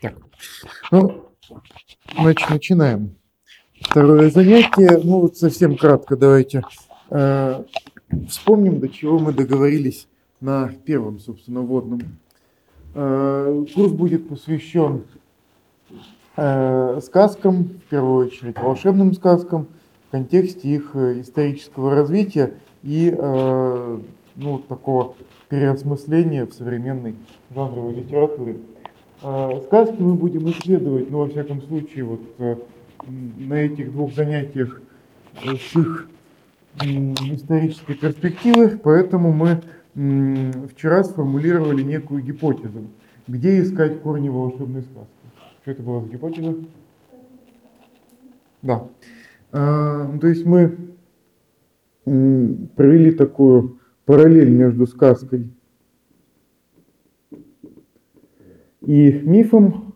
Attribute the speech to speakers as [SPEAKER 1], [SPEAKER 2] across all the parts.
[SPEAKER 1] Так, ну, значит, начинаем. Второе занятие, ну вот совсем кратко давайте э, вспомним, до чего мы договорились на первом, собственно, водном. Э, курс будет посвящен э, сказкам, в первую очередь волшебным сказкам, в контексте их э, исторического развития и э, ну, такого переосмысления в современной жанровой литературе. Э, сказки мы будем исследовать, ну, во всяком случае, вот э, на этих двух занятиях с их исторической перспективы, поэтому мы вчера сформулировали некую гипотезу, где искать корни волшебной сказки. Что это была за гипотеза? Да. А, то есть мы провели такую параллель между сказкой и мифом.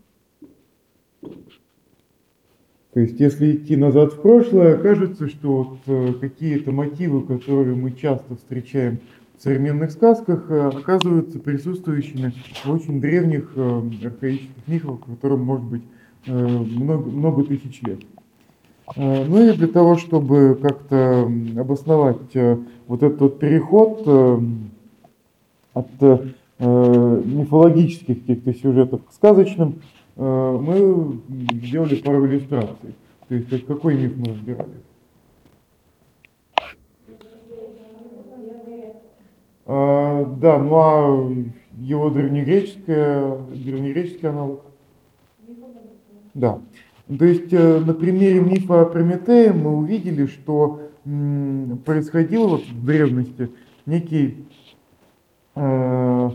[SPEAKER 1] То есть, если идти назад в прошлое, окажется, что вот э, какие-то мотивы, которые мы часто встречаем в современных сказках, э, оказываются присутствующими в очень древних э, архаических мифах, которым может быть много, много тысяч лет. Ну и для того, чтобы как-то обосновать вот этот переход от мифологических каких-то сюжетов к сказочным, мы сделали пару иллюстраций. То есть какой миф мы разбирали? А, да, ну а его древнегреческое, древнегреческий аналог? Да. То есть э, на примере мифа о Прометее мы увидели, что происходил вот в древности некий э,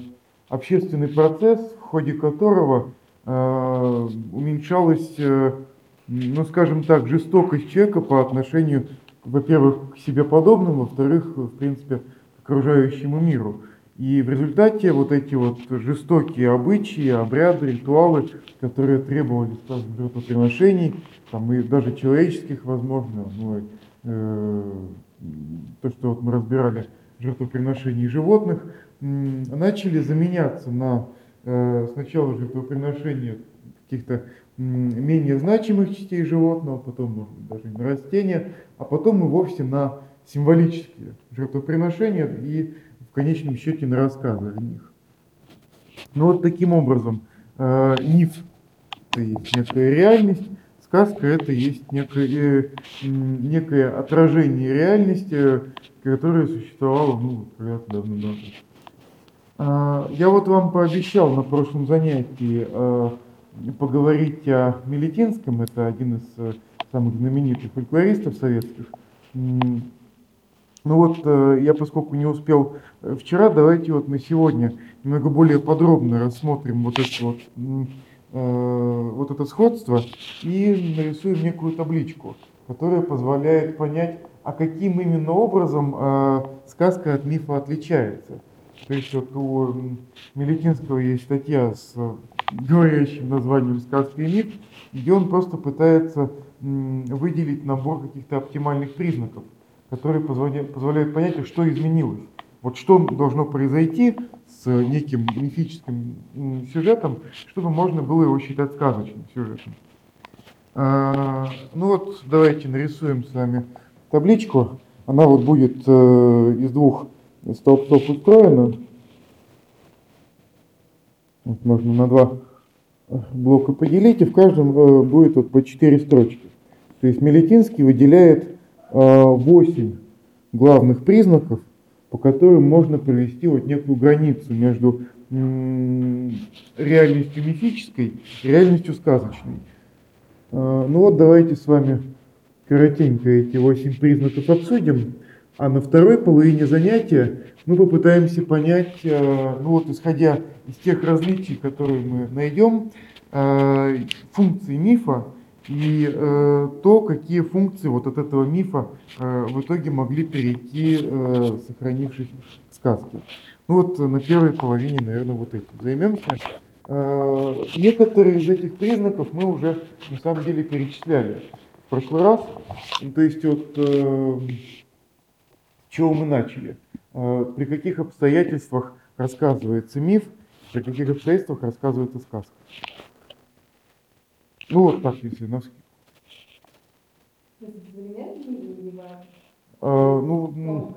[SPEAKER 1] общественный процесс, в ходе которого э, уменьшалась, э, ну скажем так, жестокость человека по отношению, во-первых, к себе подобным, во-вторых, в принципе, к окружающему миру. И в результате вот эти вот жестокие обычаи, обряды, ритуалы, которые требовали, скажем, жертвоприношений, там и даже человеческих, возможно, ну, э, то, что вот мы разбирали жертвоприношений животных, начали заменяться на э, сначала жертвоприношение каких-то менее значимых частей животного, потом, может быть, даже на растения, а потом и вовсе на символические жертвоприношения и в конечном счете на рассказы о них. Ну вот таким образом э, миф – это есть некая реальность, сказка – это есть некое, э, некое отражение реальности, которая существовала ну, когда-то давно-давно. А, я вот вам пообещал на прошлом занятии э, поговорить о Мелетинском, это один из э, самых знаменитых фольклористов советских. Ну вот, э, я поскольку не успел э, вчера, давайте вот мы сегодня немного более подробно рассмотрим вот это вот, вот это сходство и нарисуем некую табличку, которая позволяет понять, а каким именно образом сказка от мифа отличается. Есть вот у Мелетинского есть статья с говорящим названием «Сказка и миф», где он просто пытается выделить набор каких-то оптимальных признаков – которые позволяют, понять, что изменилось. Вот что должно произойти с неким мифическим сюжетом, чтобы можно было его считать сказочным сюжетом. А, ну вот, давайте нарисуем с вами табличку. Она вот будет э, из двух столбцов устроена. Вот можно на два блока поделить, и в каждом э, будет вот по четыре строчки. То есть Мелетинский выделяет 8 главных признаков, по которым можно провести вот некую границу между реальностью мифической и реальностью сказочной. А, ну вот давайте с вами коротенько эти 8 признаков обсудим, а на второй половине занятия мы попытаемся понять, а, ну вот исходя из тех различий, которые мы найдем, а, функции мифа, и э, то, какие функции вот от этого мифа э, в итоге могли перейти, э, сохранившись в сказке. Ну вот на первой половине, наверное, вот этим займемся. Э, некоторые из этих признаков мы уже на самом деле перечисляли в прошлый раз. То есть вот э, чего мы начали? Э, при каких обстоятельствах рассказывается миф, при каких обстоятельствах рассказывается сказка. Ну вот так, если на скидку. А, ну, ну,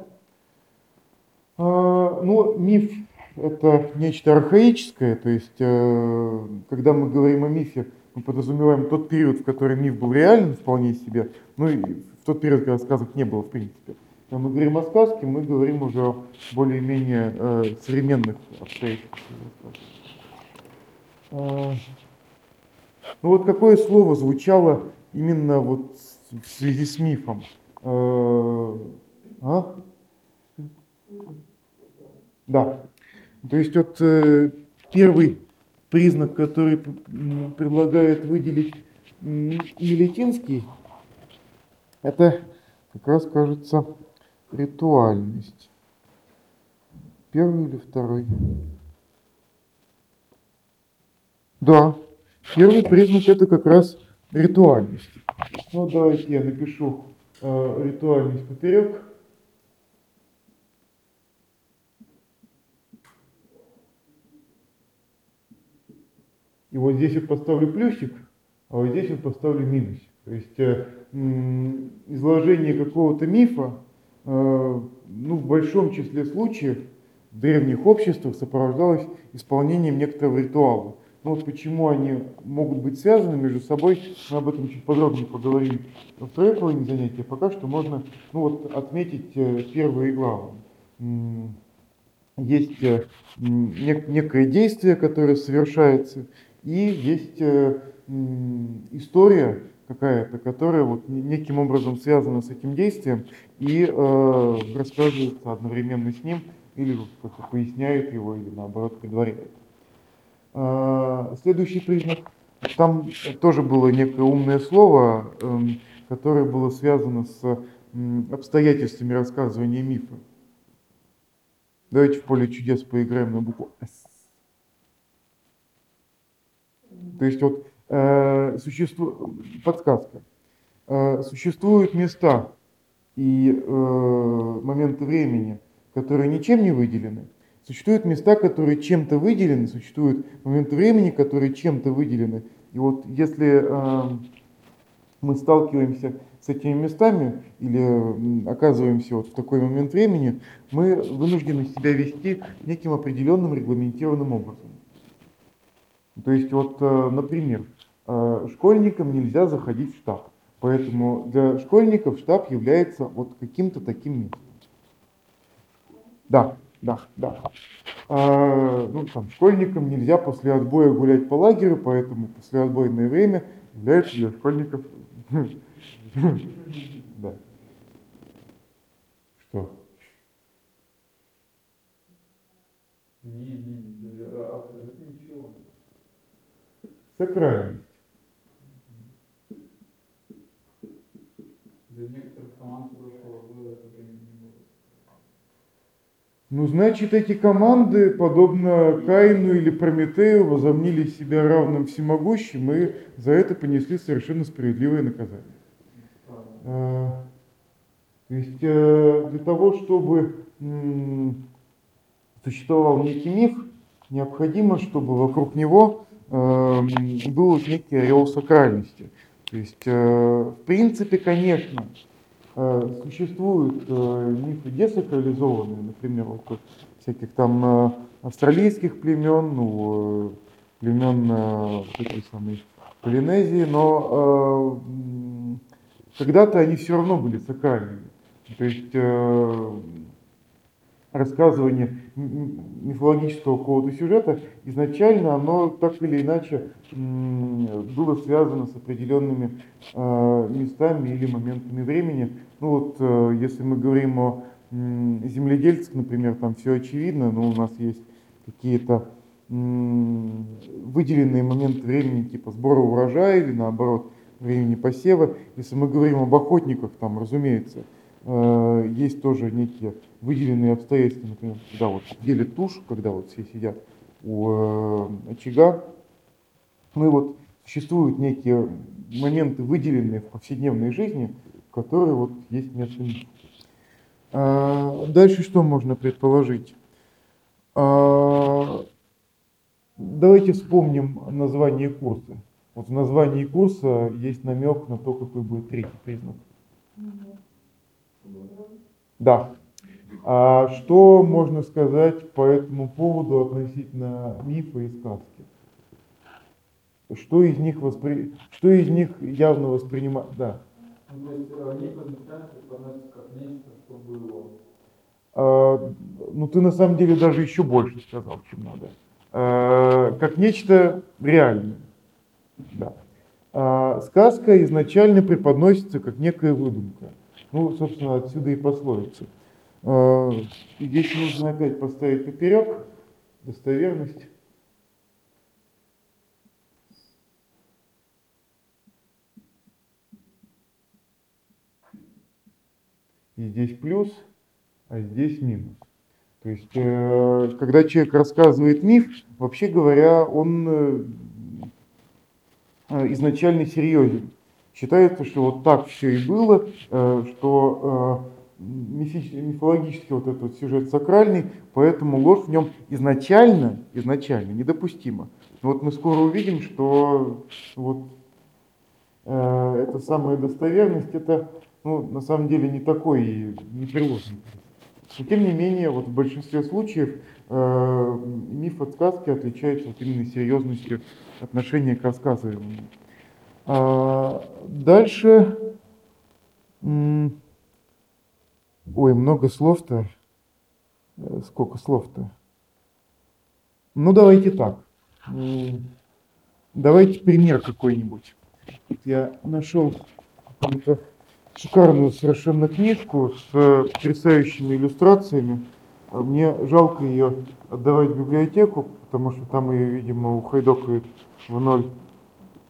[SPEAKER 1] а, ну, миф это нечто архаическое, то есть, э, когда мы говорим о мифе, мы подразумеваем тот период, в который миф был реален вполне себе, ну и в тот период, когда сказок не было в принципе. Когда мы говорим о сказке, мы говорим уже о более-менее э, современных обстоятельствах. Э, ну вот какое слово звучало именно вот в связи с мифом? Э, а? Да. То есть вот э, первый признак, который предлагает выделить Милетинский, это как раз кажется ритуальность. Первый или второй? Да, первый признак это как раз ритуальность. Ну давайте я напишу э, ритуальность поперек. И вот здесь вот поставлю плюсик, а вот здесь вот поставлю минусик. То есть э, изложение какого-то мифа, ну, в большом числе случаев в древних обществах сопровождалось исполнением некоторого ритуала. Ну вот почему они могут быть связаны между собой, мы об этом чуть подробнее поговорим во второй половине занятия. Пока что можно ну вот, отметить э, первое и главное. Есть некое действие, которое совершается, и есть э, история какая-то, которая вот неким образом связана с этим действием и э, рассказывается одновременно с ним или как-то поясняет его или наоборот предваряет. Э, следующий признак. Там тоже было некое умное слово, э, которое было связано с э, обстоятельствами рассказывания мифа. Давайте в поле чудес поиграем на букву «С». То есть вот э, существует, подсказка, э, существуют места и э, моменты времени, которые ничем не выделены, существуют места, которые чем-то выделены, существуют моменты времени, которые чем-то выделены. И вот если э, мы сталкиваемся с этими местами или оказываемся вот в такой момент времени, мы вынуждены себя вести неким определенным регламентированным образом. То есть вот, э, например, э, школьникам нельзя заходить в штаб. Поэтому для школьников штаб является вот каким-то таким местом. Да, да, да. А, ну, там, школьникам нельзя после отбоя гулять по лагерю, поэтому послеотбойное время является для школьников... Да. Что? Не, не, не, абсолютно ничего сакральность. Для некоторых команд прошлого года это время не было. Ну, значит, эти команды, подобно Каину или Прометею, возомнили себя равным всемогущим и за это понесли совершенно справедливое наказание. А, то есть э, для того, чтобы существовал некий миф, необходимо, чтобы вокруг него был некий ореол сакральности. То есть, э, в принципе, конечно, э, существуют э, мифы десакрализованные, например, вот всяких там австралийских племен, ну, племен вот этой самой Полинезии, но когда-то они все равно были сакральными. То есть рассказывание мифологического какого-то сюжета, изначально оно так или иначе было связано с определенными э, местами или моментами времени. Ну вот, э, если мы говорим о земледельцах, например, там все очевидно, но у нас есть какие-то выделенные моменты времени, типа сбора урожая или наоборот времени посева. Если мы говорим об охотниках, там, разумеется, Э, есть тоже некие выделенные обстоятельства, например, когда вот делят тушь, когда вот все сидят у э, очага, ну и вот существуют некие моменты, выделенные в повседневной жизни, которые вот есть место а, Дальше что можно предположить? А, давайте вспомним название курса. Вот в названии курса есть намек на то, какой будет третий признак. Да. А что можно сказать по этому поводу относительно мифа и сказки? Что из них, воспри... что из них явно воспринимать? Да.
[SPEAKER 2] Ну, то есть э, миф изначально преподносится как нечто, что было.
[SPEAKER 1] А, ну, ты на самом деле даже еще больше сказал, чем надо. А, как нечто реальное. Да. А, сказка изначально преподносится как некая выдумка. Ну, собственно, отсюда и пословица. А, здесь нужно опять поставить поперек достоверность. И здесь плюс, а здесь минус. То есть, э, когда человек рассказывает миф, вообще говоря, он э, э, изначально серьезен. Считается, что вот так все и было, что мифологический вот этот сюжет сакральный, поэтому ложь в нем изначально, изначально недопустима. Но вот мы скоро увидим, что вот э, эта самая достоверность, это ну, на самом деле не такой непреложный. Но тем не менее, вот в большинстве случаев э, миф от сказки отличается вот именно серьезностью отношения к рассказываемому. А, дальше, ой, много слов-то, э, сколько слов-то? Ну, давайте так. Давайте пример какой-нибудь. Я нашел шикарную совершенно книжку с э, потрясающими иллюстрациями. А мне жалко ее отдавать в библиотеку, потому что там ее, видимо, ухайдокает в ноль.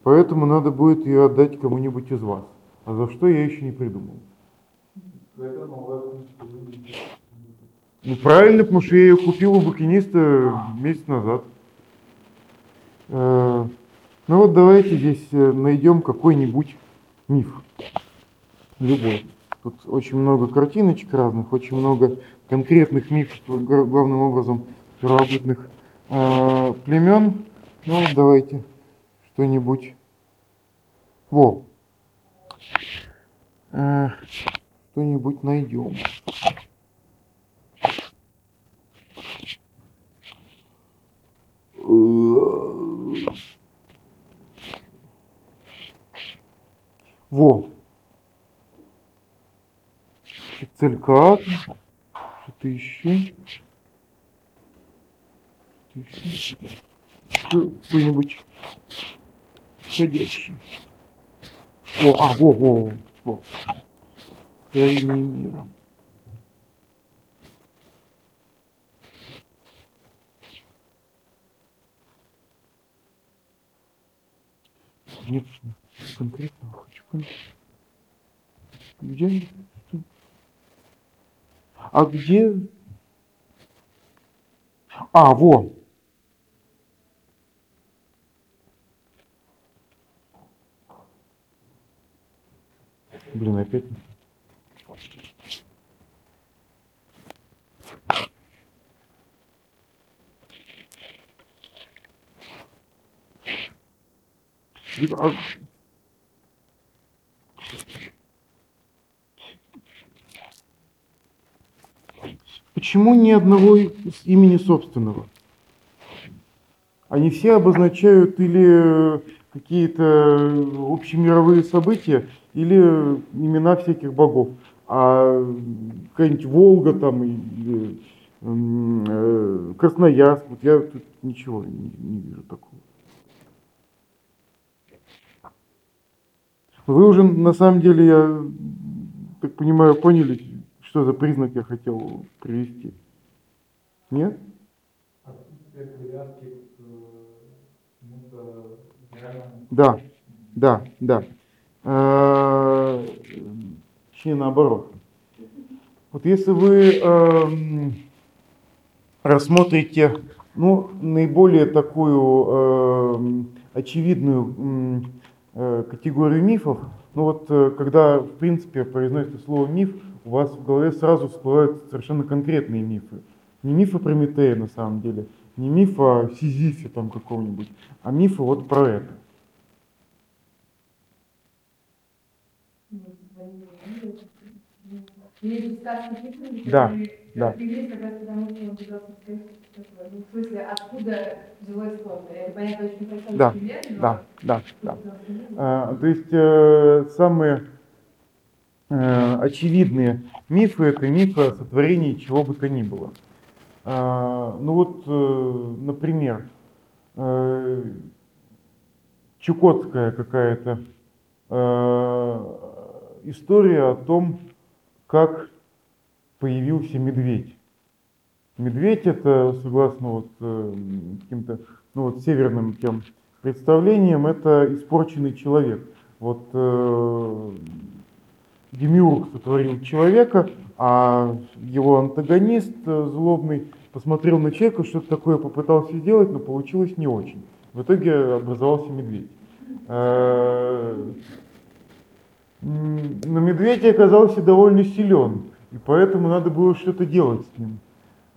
[SPEAKER 1] Поэтому надо будет ее отдать кому-нибудь из вас. А за что я еще не придумал. Ну правильно, потому что я ее купил у букиниста месяц назад. Э, ну вот давайте здесь э, найдем какой-нибудь миф любой. Тут очень много картиночек разных, очень много конкретных мифов, главным образом первобытных э, племен. Ну, давайте что-нибудь. Во. Что-нибудь найдем. Во. Циркат. Что-то еще. Что-нибудь ходящий. О, а, во, во, во. Краины мира. Нет, конкретно хочу понять. Где а где? А, во. Блин, опять. Почему ни одного имени собственного? Они все обозначают или какие-то общемировые события, или имена всяких богов. А какая-нибудь Волга там, или э, Красноярск, вот я тут ничего не, не вижу такого. Вы уже на самом деле, я так понимаю, поняли, что за признак я хотел привести? Нет? Да, да, да. А, точнее наоборот. Вот если вы э, рассмотрите ну, наиболее такую э, очевидную э, Э, категорию мифов. Ну вот, э, когда, в принципе, произносится слово «миф», у вас в голове сразу всплывают совершенно конкретные мифы. Не мифы Прометея, на самом деле, не миф о Сизифе там каком-нибудь, а мифы вот про это. Да, да
[SPEAKER 3] ну, в смысле, откуда взялось слово. Это понятно очень простой
[SPEAKER 1] Да,
[SPEAKER 3] пример, но-
[SPEAKER 1] Да, да, да. А, То есть э, самые э, очевидные мифы это мифы о сотворении чего бы то ни было. А, Ну вот, э, например, э, чукотская какая-то э, история о том, как появился медведь. Медведь это, согласно вот э, каким-то ну вот северным тем представлениям, это испорченный человек. Вот э, Демиург сотворил человека, а его антагонист э, злобный посмотрел на человека, что-то такое попытался сделать, но получилось не очень. В итоге образовался медведь. Э, Но медведь оказался довольно силен, и поэтому надо было что-то делать с ним.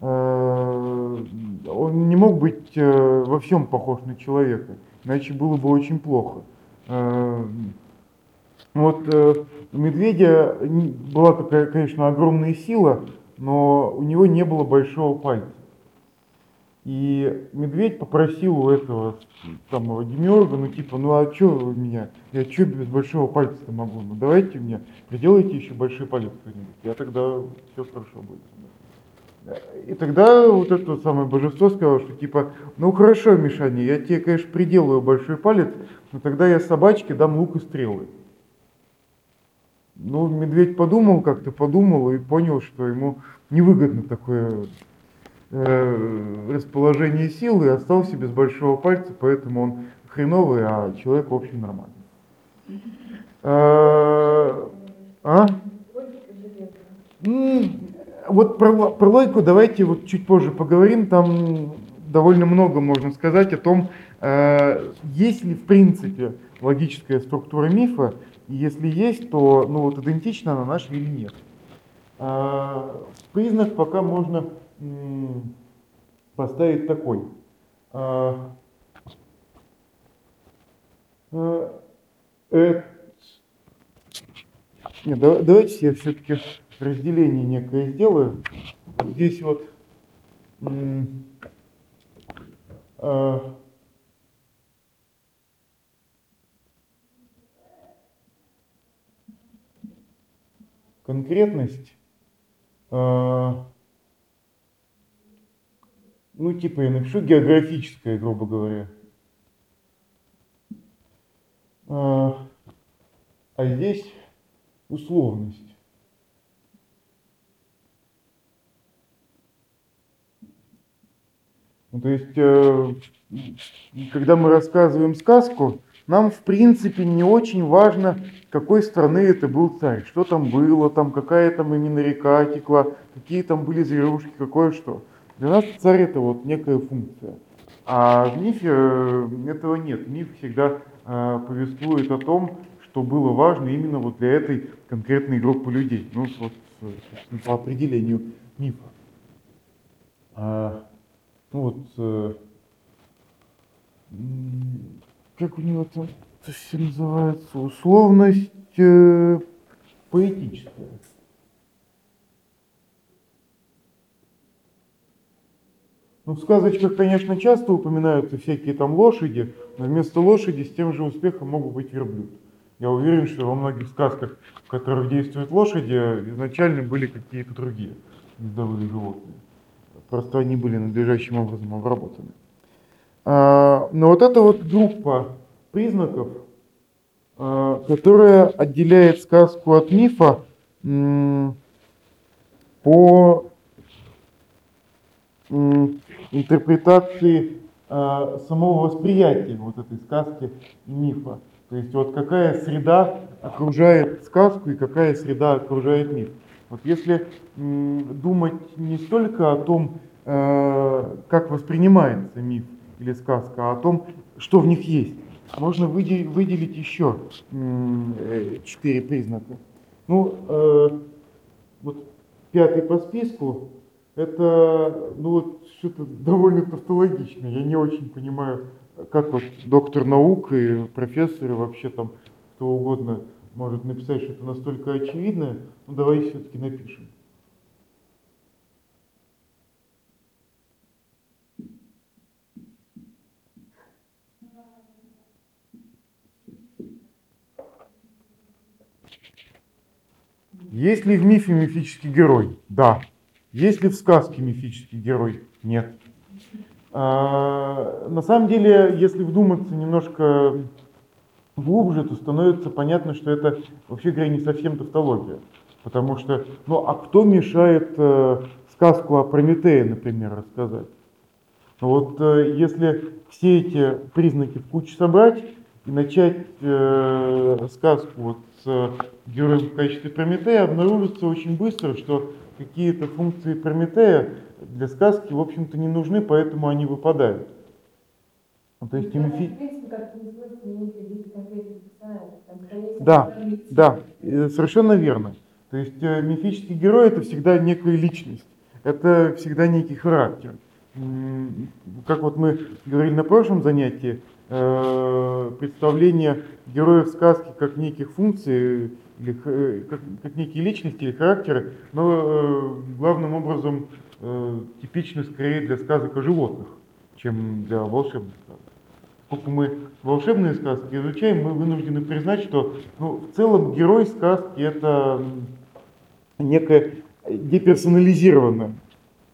[SPEAKER 1] Э, Он не мог быть э, во всем похож на человека, иначе было бы очень плохо. Э, Вот у медведя была такая, конечно, огромная сила, но у него не было большого пальца. И медведь попросил у этого самого демиурга, ну типа, ну а что вы меня, я что без большого пальца-то могу, ну давайте мне, приделайте еще большой палец кто-нибудь, я тогда все хорошо будет. И тогда вот это самое божество сказало, что типа, ну хорошо, Мишаня, я тебе, конечно, приделаю большой палец, но тогда я собачке дам лук и стрелы. Ну, медведь подумал, как-то подумал и понял, что ему невыгодно такое э, расположение сил и остался без большого пальца, поэтому он хреновый, а человек, в общем, нормальный. А? Вот про, про логику давайте вот чуть позже поговорим. Там довольно много можно сказать о том, э, есть ли в принципе логическая структура мифа, и если есть, то ну вот идентична она нашей или нет. А, Признак пока можно м, поставить такой. А, э, э, нет, да- давайте я все-таки разделение некое сделаю. Здесь вот а, конкретность, а, ну типа я напишу географическая, грубо говоря. А, а здесь условность. Ну, то есть, э, когда мы рассказываем сказку, нам, в принципе, не очень важно, какой страны это был царь, что там было, там, какая там именно река текла, какие там были зверушки, какое что. Для нас царь это вот некая функция. А в мифе э, этого нет. Миф всегда э, повествует о том, что было важно именно вот для этой конкретной группы людей. Ну, вот, по определению мифа. Ну вот, э, как у него там это все называется, условность э, поэтическая. Ну, в сказочках, конечно, часто упоминаются всякие там лошади, но вместо лошади с тем же успехом могут быть верблюд. Я уверен, что во многих сказках, в которых действуют лошади, изначально были какие-то другие ездовые животные. Просто они были надлежащим образом обработаны. А, Но вот эта вот группа признаков, а, которая отделяет сказку от мифа по интерпретации а, самого восприятия вот этой сказки и мифа. То есть вот какая среда окружает сказку и какая среда окружает миф. Вот если думать не столько о том, э, как воспринимается миф или сказка, а о том, что в них есть, можно выделить, еще э, четыре признака. Ну, э, вот пятый по списку, это ну, вот что-то довольно тавтологичное. Я не очень понимаю, как вот доктор наук и профессоры, вообще там кто угодно может написать что-то настолько очевидное, ну давай все-таки напишем. Есть ли в мифе мифический герой? Да. Есть ли в сказке мифический герой? Нет. А, на самом деле, если вдуматься немножко глубже, то становится понятно, что это, вообще говоря, не совсем тавтология. Потому что, ну а кто мешает э, сказку о Прометее, например, рассказать? Ну, вот э, если все эти признаки в кучу собрать и начать э, сказку вот с героем в качестве Прометея, обнаружится очень быстро, что какие-то функции Прометея для сказки, в общем-то, не нужны, поэтому они выпадают. Ну, то есть и Да, Да, совершенно верно. То есть э, мифический герой это всегда некая личность, это всегда некий характер. Как вот мы говорили на прошлом занятии, э, представление героев сказки как неких функций, или э, как, как некие личности или характеры, но главным образом типичны скорее для сказок о животных, чем для волшебных. Поскольку мы волшебные сказки изучаем, мы вынуждены признать, что ну, в целом герой сказки это некое деперсонализированное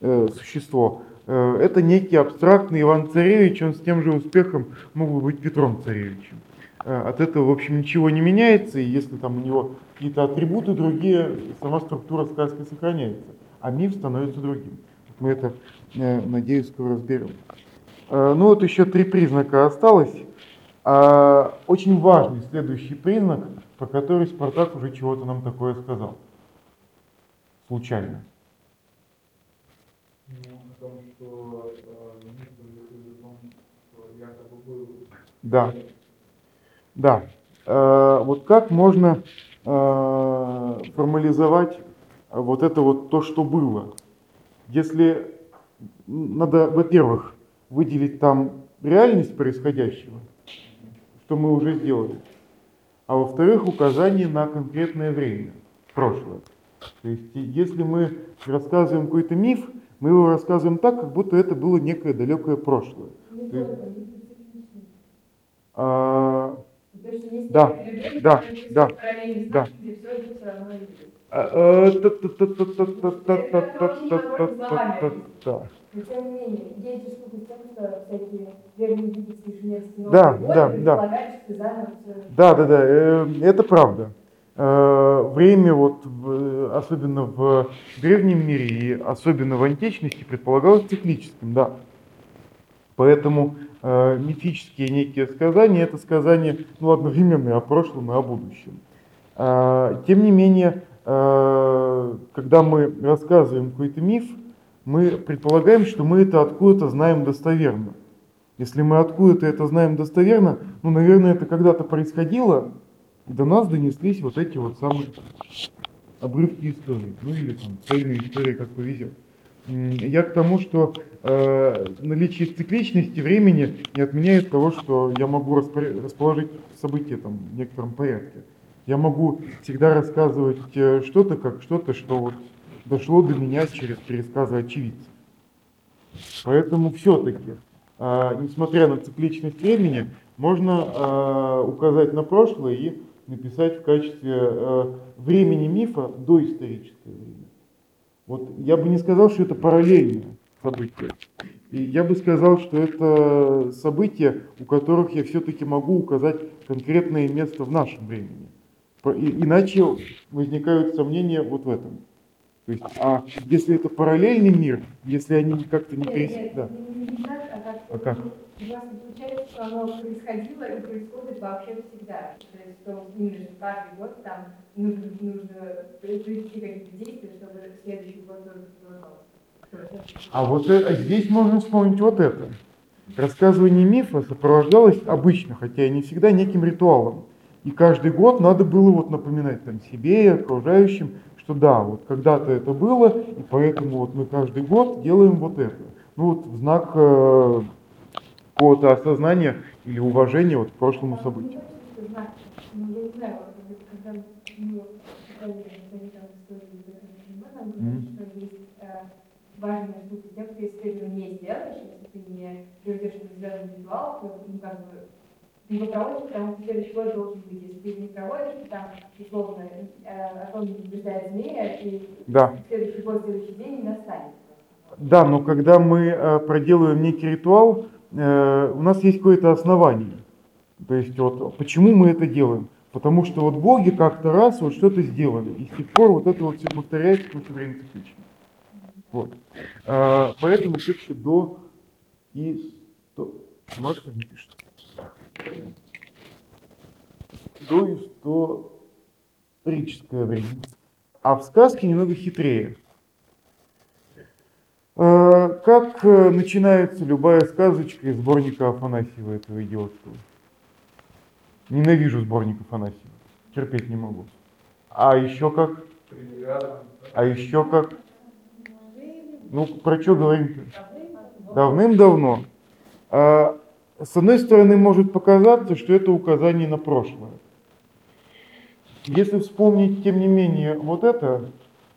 [SPEAKER 1] э, существо. Э, это некий абстрактный Иван Царевич, он с тем же успехом мог бы быть Петром Царевичем. Э, от этого, в общем, ничего не меняется, и если там у него какие-то атрибуты другие, сама структура сказки сохраняется, а миф становится другим. Мы это, э, надеюсь, скоро разберем. Э, Ну вот еще три признака осталось. А, Очень важный следующий признак, про который Спартак уже чего-то нам такое сказал. Случайно.
[SPEAKER 2] Ну, э,
[SPEAKER 1] Да. Да. Э, Вот как можно формализовать вот это вот то, что было? Если надо, во-первых, выделить там реальность происходящего, что мы уже сделали, а во-вторых, указание на конкретное время, прошлое. То есть, если мы рассказываем какой-то миф, мы его рассказываем так, как будто это было некое далекое прошлое. А,
[SPEAKER 3] То, есть
[SPEAKER 1] Да,
[SPEAKER 3] некое время,
[SPEAKER 1] да,
[SPEAKER 3] которое
[SPEAKER 1] да,
[SPEAKER 3] всё параллельно
[SPEAKER 1] да.
[SPEAKER 3] Но тем не менее, есть же тем что всякие древние египетские женевские
[SPEAKER 1] да, да, да. Да, да, да, это правда. Э, время, вот, особенно в древнем мире и особенно в античности, предполагалось техническим, да. Поэтому э, мифические некие сказания – это сказания ну, одновременно о прошлом и о будущем. Э, тем не менее, э, когда мы рассказываем какой-то миф, э, мы предполагаем, что мы это откуда-то знаем достоверно. Если мы откуда-то это знаем достоверно, ну, наверное, это когда-то происходило, и до нас донеслись вот эти вот самые обрывки истории, ну или там цельные истории, как повезет. Я к тому, что э, наличие цикличности времени не отменяет того, что я могу расположить события там, в некотором порядке. Я могу всегда рассказывать э, что-то как что-то, что вот дошло до меня через пересказы очевидцев. Поэтому все-таки, несмотря на цикличность времени, можно э, указать на прошлое и написать в качестве э, времени мифа доисторическое время. Вот я бы не сказал, что это параллельное событие. И я бы сказал, что это события, у которых я все-таки могу указать конкретное место в нашем времени. Иначе возникают сомнения вот в этом. То есть, а если это параллельный мир, если они как-то не
[SPEAKER 3] Нет,
[SPEAKER 1] пересекаются,
[SPEAKER 3] нет,
[SPEAKER 1] да.
[SPEAKER 3] а как,
[SPEAKER 1] А
[SPEAKER 3] у вас получается, что оно происходило и происходит вообще всегда. То есть, что что каждый год там нужно, нужно произвести какие-то действия, чтобы следующий год тоже продолжался.
[SPEAKER 1] А вот э- а здесь можно вспомнить вот это. Рассказывание мифа сопровождалось обычно, хотя и не всегда, неким ритуалом. И каждый год надо было вот напоминать там себе и окружающим, что да, вот когда-то это было, и поэтому вот мы каждый год делаем вот это. Ну вот в знак э, какого-то осознания или уважения вот к прошлому
[SPEAKER 3] Там
[SPEAKER 1] событию.
[SPEAKER 3] важная штука, исследование не сделаешь, если ты не приведешь определенный ритуал, то ну, как бы ты его проводишь, потому что следующий год должен быть. Если ты не проводишь, то там, условно, о том не побеждает змея, и
[SPEAKER 1] Да.
[SPEAKER 3] следующий год, следующий день не настанет.
[SPEAKER 1] Да, но когда мы э, проделываем некий ритуал, э, у нас есть какое-то основание. То есть вот почему мы это делаем? Потому что вот боги как-то раз вот что-то сделали, и с тех пор вот это вот все повторяется какое-то время циклично. Вот. А, поэтому все-таки до и сто... Машка не пишет. До историческое время. А в сказке немного хитрее. А, Как э, начинается любая сказочка из сборника Афанасьева этого идиотского? Ненавижу сборник Афанасьева. Терпеть не могу. А еще как? А еще как? Ну, про что говорим-то? Давным-давно. А, С одной стороны, может показаться, что это указание на прошлое. Если вспомнить, тем не менее, вот это,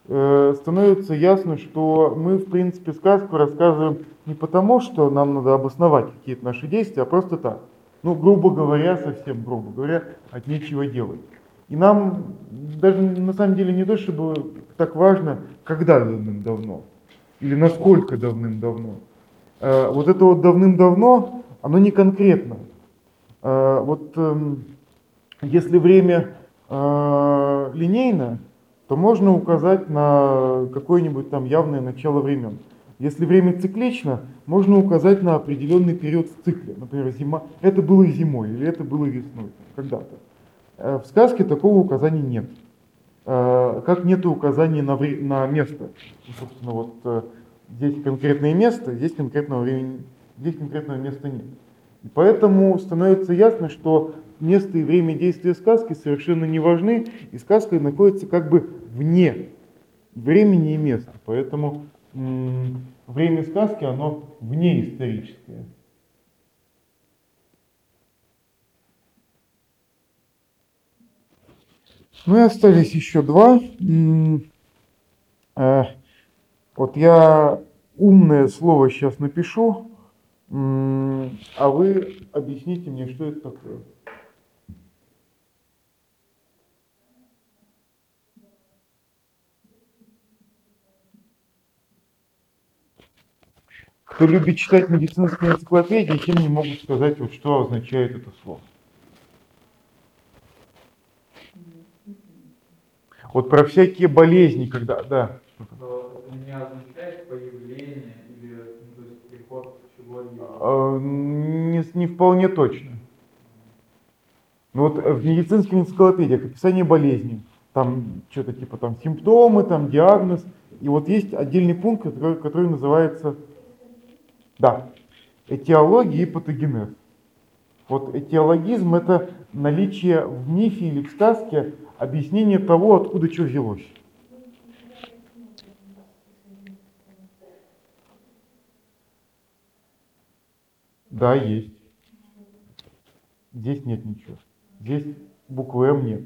[SPEAKER 1] э, становится ясно, что мы, в принципе, сказку рассказываем не потому, что нам надо обосновать какие-то наши действия, а просто так. Ну, грубо говоря, совсем грубо говоря, от нечего делать. И нам даже на самом деле не то, чтобы так важно, когда давным-давно, или насколько давным-давно. Э, Вот это вот давным-давно, оно не конкретно. Э, Вот эм, если время э, линейно, то можно указать на какое-нибудь там явное начало времен. Если время циклично, можно указать на определенный период в цикле. Например, зима. Это было зимой или это было весной, когда-то. Э, В сказке такого указания нет. Как нет указаний на, вре- на место. Ну, Собственно, вот здесь конкретное место, здесь конкретного времени, здесь конкретного места нет. И поэтому становится ясно, что место и время действия сказки совершенно не важны, и сказка находится как бы вне времени и места. Поэтому м, время сказки, оно вне историческое. Ну и остались еще два. Э, Вот я умное слово сейчас напишу, а вы объясните мне, что это такое. Кто любит читать медицинские энциклопедии, тем не могут сказать, вот, что означает это слово. Вот про всякие болезни, когда, да.
[SPEAKER 2] что это не означает появление или ну, то есть приход чего-либо.
[SPEAKER 1] А, Не, не вполне точно. Ну вот в медицинских энциклопедиях описание болезни, там что-то типа там симптомы, там диагноз, и вот есть отдельный пункт, который, который называется, да, этиология и патогенез. Вот этиологизм это наличие в мифе или в сказке объяснение того, откуда что взялось. Да, есть. Здесь нет ничего. Здесь буквы М нет.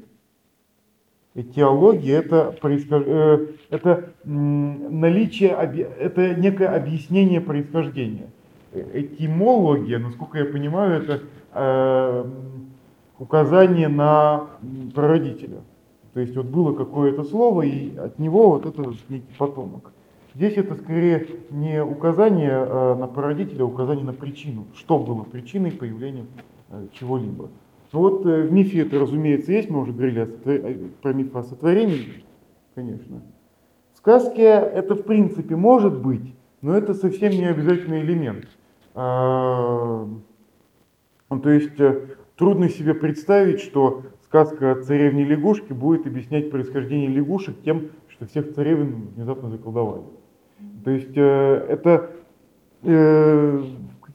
[SPEAKER 1] Этиология это, происхож- э, это наличие, это некое объяснение происхождения. Этимология, насколько я понимаю, это э, указание на прародителя. То есть вот было какое-то слово, и от него вот это некий потомок. Здесь это скорее не указание э, на прародителя, а указание на причину, что было причиной появления э, чего-либо. Ну вот э, в мифе это, разумеется, есть, мы уже говорили э, про миф о сотворении, конечно. В сказке это в принципе может быть, но это совсем не обязательный элемент. А, ну, то есть трудно себе представить, что сказка о царевне лягушке будет объяснять происхождение лягушек тем, что всех царевен внезапно заколдовали. То есть э, это э,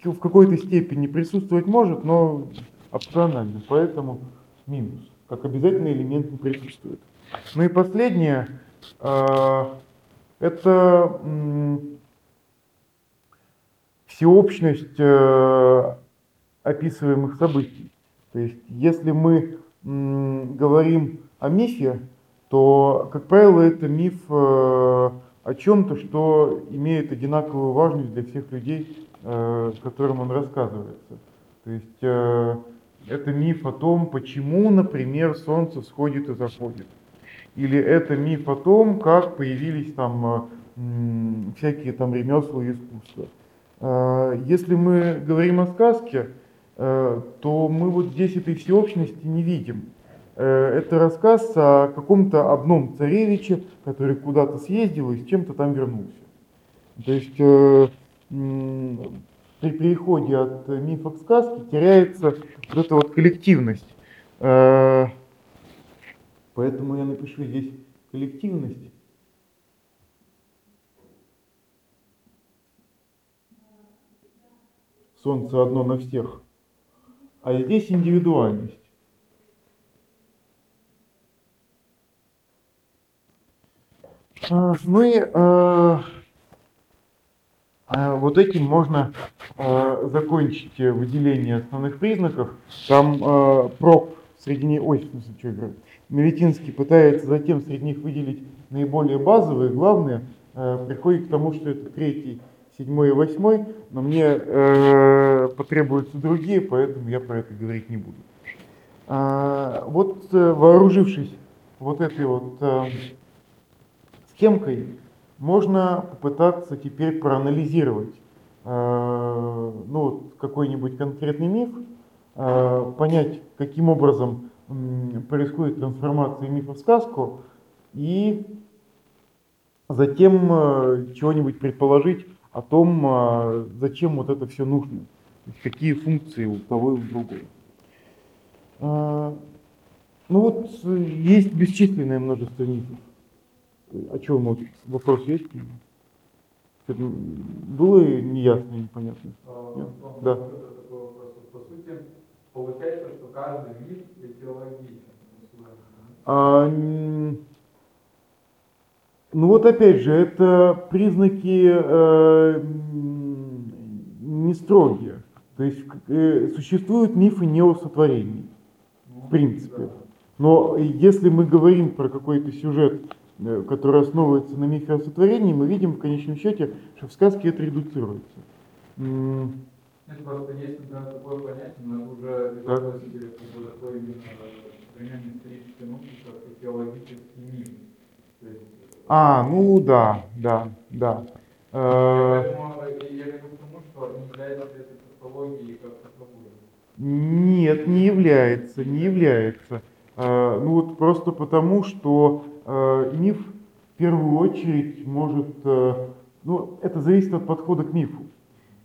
[SPEAKER 1] в какой-то степени присутствовать может, но опционально, поэтому минус. Как обязательный элемент не присутствует. Ну и последнее, э, это всеобщность описываемых событий. То есть если мы говорим о мифе, то, как правило, это миф о чем-то, что имеет одинаковую важность для всех людей, э, которым он рассказывается. То есть э, это миф о том, почему, например, солнце всходит и заходит. Или это миф о том, как появились там э, всякие там ремесла и искусства. Если мы говорим о сказке, то мы вот здесь этой всеобщности не видим. Э, Это рассказ о каком-то одном царевиче, который куда-то съездил и с чем-то там вернулся. То есть э, при переходе от мифа к сказке теряется вот эта вот коллективность. Э, Поэтому я напишу здесь коллективность. Солнце одно на всех. А здесь индивидуальность. Мы э, а, вот этим можно э, закончить выделение основных признаков. Там э, проб среди них, ой, в смысле, что я говорю, Мелетинский пытается затем среди них выделить наиболее базовые, главные, э, приходит к тому, что это третий, седьмой и восьмой, но мне э, потребуются другие, поэтому я про это говорить не буду. А, вот вооружившись вот этой вот схемкой, можно попытаться теперь проанализировать э, ну, какой-нибудь конкретный миф, э, понять, каким образом происходит трансформация мифа в сказку, и затем э, чего-нибудь предположить о том, зачем вот это все нужно, какие функции у того и у другого. Ну вот есть бесчисленное множество мифов. О чем вот вопрос есть? Было неясно, непонятно?
[SPEAKER 2] А,
[SPEAKER 1] Нет? Да.
[SPEAKER 2] По сути, получается, что каждый миф этиологичен.
[SPEAKER 1] А, ну вот опять же, это признаки э, не строгие. То есть э, существуют мифы не о сотворении, в принципе. Но если мы говорим про какой-то сюжет, э, который основывается на мифе о сотворении, мы видим в конечном счете, что в сказке это редуцируется.
[SPEAKER 2] Нет, просто есть, например, такое понятие, нас уже изобразили как бы такой именно современный исторический науки, как этиологический миф.
[SPEAKER 1] А, ну да, да, да. Э,
[SPEAKER 2] Поэтому я говорю к тому, что не является это тавтологией как таковой.
[SPEAKER 1] Нет, не является, не является. Э, Ну вот просто потому, что э, миф в первую очередь может, э, ну это зависит от подхода к мифу.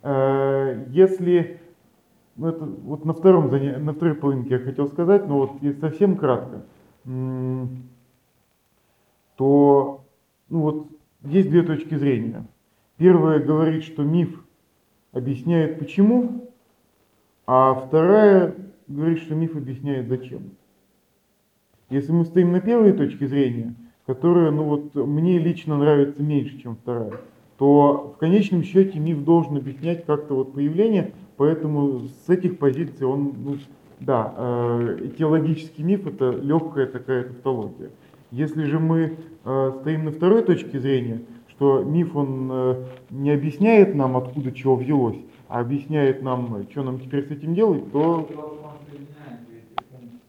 [SPEAKER 1] Э, Если, ну это вот на втором на второй половинке я хотел сказать, но вот совсем кратко, то ну вот есть две точки зрения. Первая говорит, что миф объясняет почему, а вторая говорит, что миф объясняет зачем. Если мы стоим на первой точке зрения, которая, ну вот, мне лично нравится меньше, чем вторая, то в конечном счете миф должен объяснять как-то вот появление, поэтому с этих позиций он, ну, да, э, этиологический миф это легкая такая тавтология. Если же мы э, стоим на второй точке зрения, что миф он э, не объясняет нам, откуда чего взялось, а объясняет нам, что нам теперь с этим делать, то
[SPEAKER 2] Дело в том, что соединяет две эти функции.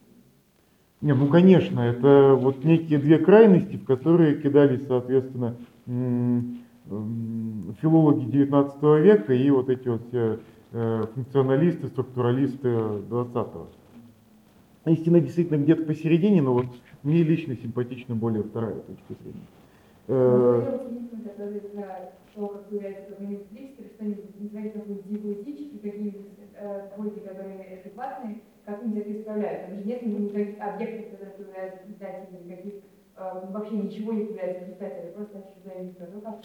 [SPEAKER 1] Не, ну конечно, это вот некие две крайности, в которые кидались, соответственно, филологи 19 века и вот эти вот все э, функционалисты, структуралисты 20-го. Истина действительно где-то посередине, но вот мне лично симпатична более вторая точка зрения. Э,
[SPEAKER 3] то, как они это исправляют. Там же нет никаких объектов, которые появляются в результате, никаких, э, вообще ничего не появляется в результате, это просто мира. Ну как.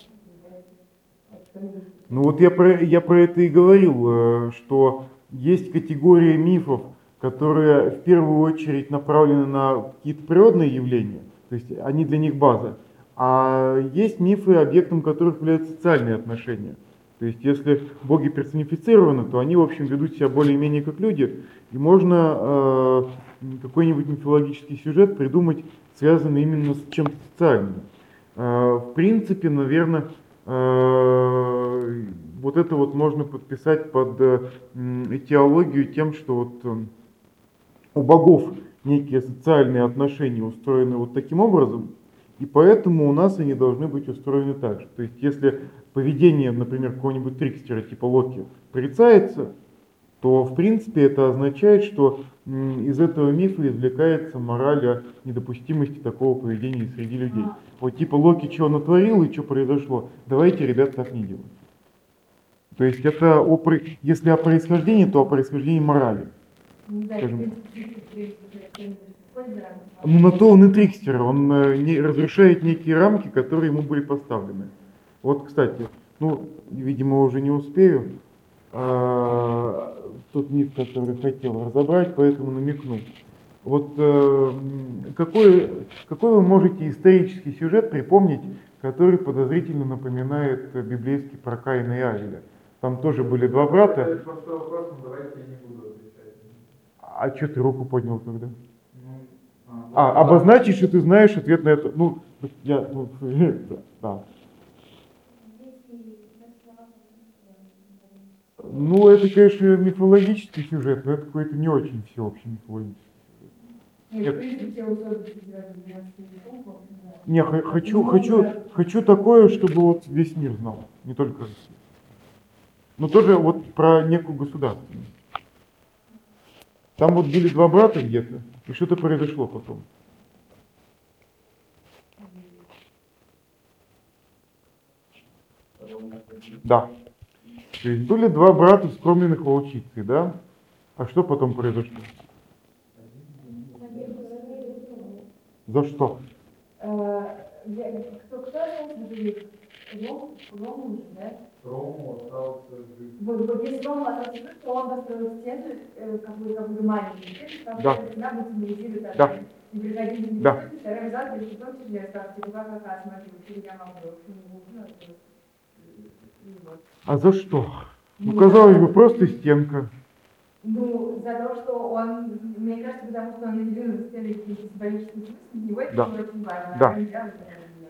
[SPEAKER 1] Ну вот я про, я про это и говорил, э, что есть категория мифов, которые в первую очередь направлены на какие-то природные явления, то есть они для них база. А есть мифы, объектом которых являются социальные отношения. То есть если боги персонифицированы, то они, в общем, ведут себя более-менее как люди, и можно э, какой-нибудь мифологический сюжет придумать, связанный именно с чем-то социальным. Э, В принципе, наверное, вот это вот можно подписать под э, этиологию тем, что вот эм, у богов некие социальные отношения устроены вот таким образом, и поэтому у нас они должны быть устроены так же. То есть если поведение, например, какого-нибудь трикстера типа Локи порицается, то в принципе это означает, что из этого мифа извлекается мораль о недопустимости такого поведения среди людей. Вот типа Локи чего натворил и что произошло, давайте, ребят, так не делать. То есть это, о, если о происхождении, то о происхождении морали.
[SPEAKER 3] Ну
[SPEAKER 1] Скажем. Ну на то он и трикстер, он э, не, разрушает некие рамки, которые ему были поставлены. Вот, кстати, ну, видимо, уже не успею. А, тот миф, который хотел разобрать, поэтому намекну. Вот э, какой, какой вы можете исторический сюжет припомнить, который подозрительно напоминает библейский про Каина и Авеля? Там тоже были два брата.
[SPEAKER 2] Отвечать.
[SPEAKER 1] А что ты руку поднял тогда?
[SPEAKER 2] Ну,
[SPEAKER 1] А, обозначить, что ты знаешь ответ на это. Ну, я, ну, да. Ну, это, конечно, мифологический сюжет, но это какой-то не очень всеобщий мифологический.
[SPEAKER 3] Нет, в принципе, все условия федерального 12 веков, в общем, да.
[SPEAKER 1] Не, хочу, хочу, хочу такое, чтобы вот весь мир знал, не только Россия. Но тоже вот про некую государственность. Там вот были два брата где-то, и что-то произошло потом. Да. То есть были два брата, скромленных волчицы, да? А что потом произошло? За что?
[SPEAKER 3] Э, я- Кто, кто это говорит? Ром, Ром уже, да?
[SPEAKER 2] Рому остался жить.
[SPEAKER 3] Вот, вот если Рома остался жив, то он построил стену, э, как бы, как бы маленькую стену, потому
[SPEAKER 1] Да.
[SPEAKER 3] что стена будет символизировать
[SPEAKER 1] Да.
[SPEAKER 3] неприходимость
[SPEAKER 1] Да.
[SPEAKER 3] вторая зал, и в том числе остался, типа, как раз, смотри, вот я могу, ну, ну, это, и вот.
[SPEAKER 1] А за что? Ну, казалось бы, просто стенка.
[SPEAKER 3] Ну, за то, что он, мне кажется, потому что он наделен символическим смыслом, него это
[SPEAKER 1] Да.
[SPEAKER 3] очень важно.
[SPEAKER 1] Да.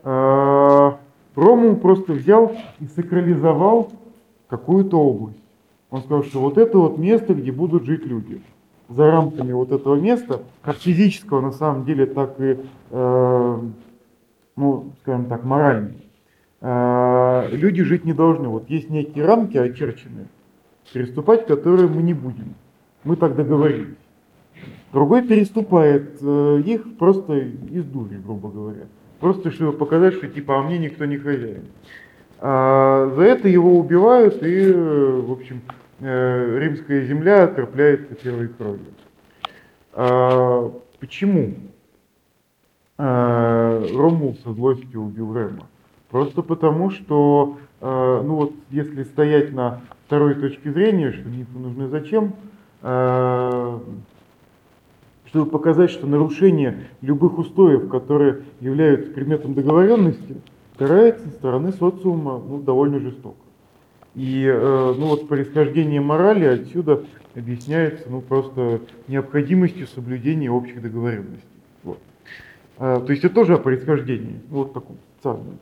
[SPEAKER 3] а.
[SPEAKER 1] А, Рому просто взял и сакрализовал какую-то область. Он сказал, что вот это вот место, где будут жить люди. За рамками вот этого места, как физического на самом деле, так и, э, ну, скажем так, морального, люди жить не должны. Вот есть некие рамки очерченные, переступать которые мы не будем. Мы так договорились. Другой переступает э, их просто из дури, грубо говоря. Просто чтобы показать, что типа, а мне никто не хозяин. А за это его убивают, и, в общем, э, римская земля окропляется первой кровью. А почему э, Ромул со злостью убил Рема? Просто потому, что, э, ну вот, если стоять на второй точке зрения, что мифы нужны зачем, э, чтобы показать, что нарушение любых устоев, которые являются предметом договоренности, карается со стороны социума ну, довольно жестоко. И э, ну, вот происхождение морали отсюда объясняется ну, просто необходимостью соблюдения общих договоренностей. Вот. А, то есть это тоже о происхождении, ну, вот таком социальном.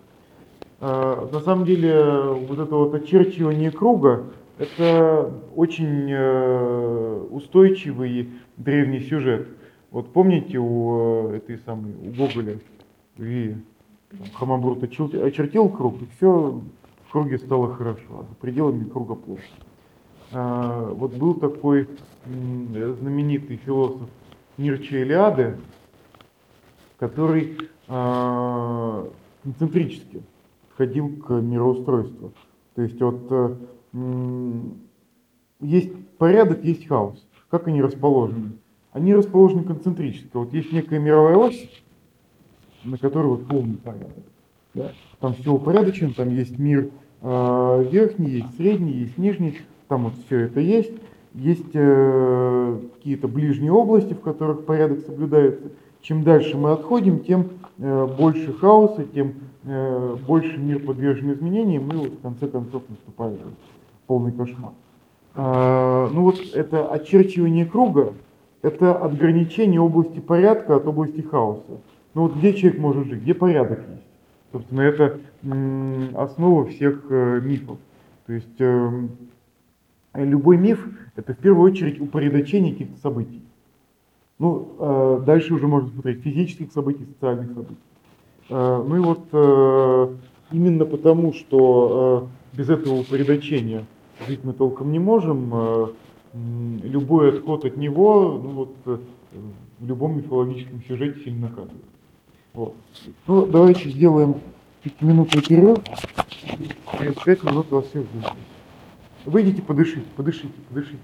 [SPEAKER 1] А, на самом деле вот это вот очерчивание круга это очень э, устойчивый древний сюжет. Вот помните у э, этой самой, у Гоголя, и Хамабрут очертил, круг, и все в круге стало хорошо, а за пределами круга плохо. А, вот был такой знаменитый философ Нирча Илиады, который а, концентрически подходил к мироустройству. То есть вот э, есть порядок, есть хаос. Как они расположены? Они расположены концентрически. Вот есть некая мировая ось, на которой вот полный порядок. Да? Там все упорядочено, там есть мир э, верхний, есть средний, есть нижний, там вот все это есть. Есть э, какие-то ближние области, в которых порядок соблюдается. Чем дальше мы отходим, тем э, больше хаоса, тем э, больше мир подвержен изменениям, и вот в конце концов наступает полный кошмар. А, ну вот это очерчивание круга, это отграничение области порядка от области хаоса. Ну вот где человек может жить, где порядок есть. Собственно, это основа всех э, мифов. То есть эм, любой миф это в первую очередь упорядочение каких-то событий. Ну, э, дальше уже можно смотреть физических событий, социальных событий. Э, ну и вот э, именно потому, что без этого упорядочения жить мы толком не можем, любой отход от него, ну вот в любом мифологическом сюжете сильно наказывает. Вот. Ну, давайте сделаем пятиминутный перерыв. Через пять минут вас всех жду. Выйдите, подышите, подышите, подышите.